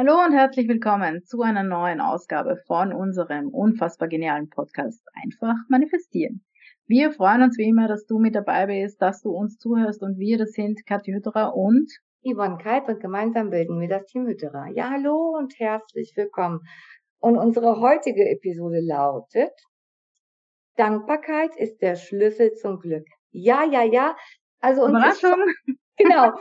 Hallo und herzlich willkommen zu einer neuen Ausgabe von unserem unfassbar genialen Podcast Einfach manifestieren. Wir freuen uns wie immer, dass du mit dabei bist, dass du uns zuhörst und wir, das sind Kathi Hütterer und Yvonne Kalt und gemeinsam bilden wir das Team Hütterer. Ja, hallo und herzlich willkommen. Und unsere heutige Episode lautet Dankbarkeit ist der Schlüssel zum Glück. Ja, ja, ja. Also uns Überraschung. Ist, genau.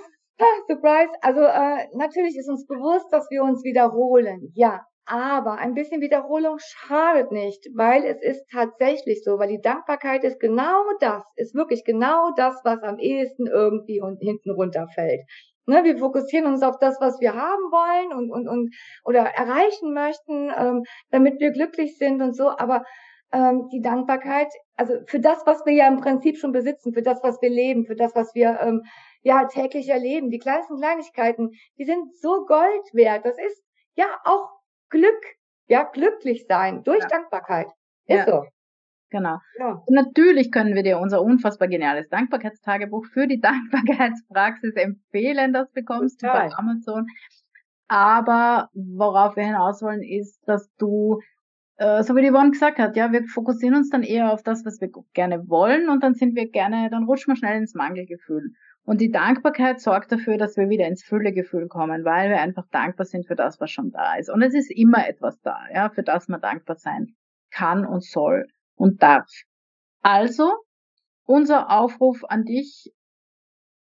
Surprise. Also äh, natürlich ist uns bewusst, dass wir uns wiederholen. Ja, aber ein bisschen Wiederholung schadet nicht, weil es ist tatsächlich so, weil die Dankbarkeit ist genau das, ist wirklich genau das, was am ehesten irgendwie und hinten runterfällt. Ne, wir fokussieren uns auf das, was wir haben wollen und, und, und oder erreichen möchten, ähm, damit wir glücklich sind und so, aber ähm, die Dankbarkeit, also für das, was wir ja im Prinzip schon besitzen, für das, was wir leben, für das, was wir ähm, ja täglich erleben, die kleinsten Kleinigkeiten, die sind so Gold wert. Das ist ja auch Glück, ja glücklich sein durch ja. Dankbarkeit. Ist ja. so. Genau. Ja. Natürlich können wir dir unser unfassbar geniales Dankbarkeitstagebuch für die Dankbarkeitspraxis empfehlen. Das bekommst Total. du bei Amazon. Aber worauf wir hinaus wollen, ist, dass du äh, so wie die Yvonne gesagt hat, ja, wir fokussieren uns dann eher auf das, was wir gerne wollen und dann sind wir gerne, dann rutschen wir schnell ins Mangelgefühl. Und die Dankbarkeit sorgt dafür, dass wir wieder ins Füllegefühl kommen, weil wir einfach dankbar sind für das, was schon da ist. Und es ist immer etwas da, ja, für das man dankbar sein kann und soll und darf. Also, unser Aufruf an dich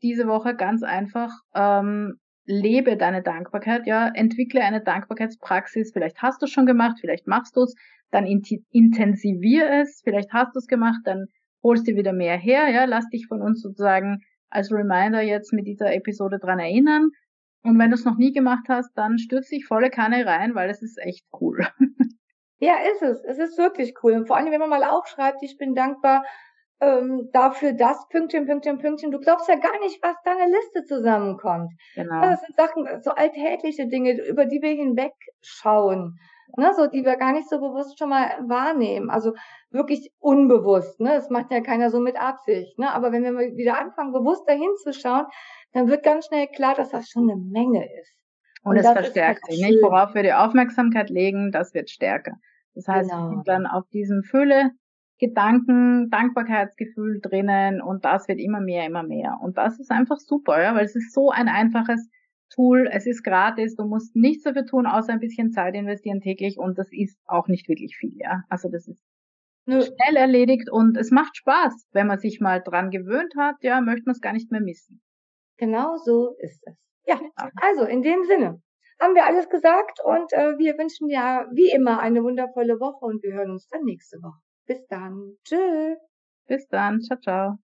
diese Woche ganz einfach, ähm, lebe deine Dankbarkeit, ja, entwickle eine Dankbarkeitspraxis. Vielleicht hast du es schon gemacht, vielleicht machst du es, dann intensivier es. Vielleicht hast du es gemacht, dann holst du wieder mehr her, ja, lass dich von uns sozusagen als Reminder jetzt mit dieser Episode dran erinnern. Und wenn du es noch nie gemacht hast, dann stürz dich volle Kanne rein, weil es ist echt cool. Ja, ist es. Es ist wirklich cool. Und vor allem, wenn man mal aufschreibt, ich bin dankbar ähm, dafür das, Pünktchen, Pünktchen, Pünktchen. Du glaubst ja gar nicht, was da eine Liste zusammenkommt. Genau. Das sind Sachen, so alltägliche Dinge, über die wir hinwegschauen. Ne, so die wir gar nicht so bewusst schon mal wahrnehmen. Also wirklich unbewusst. Ne? Das macht ja keiner so mit Absicht. Ne? Aber wenn wir mal wieder anfangen, bewusst dahin zu schauen, dann wird ganz schnell klar, dass das schon eine Menge ist. Und, Und es verstärkt sich, nicht? Worauf wir die Aufmerksamkeit legen, das wird stärker. Das heißt, genau. dann auf diesem Fülle Gedanken, Dankbarkeitsgefühl drinnen und das wird immer mehr, immer mehr. Und das ist einfach super, ja, weil es ist so ein einfaches Tool, es ist gratis, du musst nichts dafür tun, außer ein bisschen Zeit investieren täglich und das ist auch nicht wirklich viel, ja. Also das ist schnell erledigt und es macht Spaß, wenn man sich mal dran gewöhnt hat, ja, möchte man es gar nicht mehr missen. Genau so ist es. Ja, also in dem Sinne haben wir alles gesagt und äh, wir wünschen ja wie immer eine wundervolle Woche und wir hören uns dann nächste Woche. Bis dann. Tschüss. Bis dann. Ciao, ciao.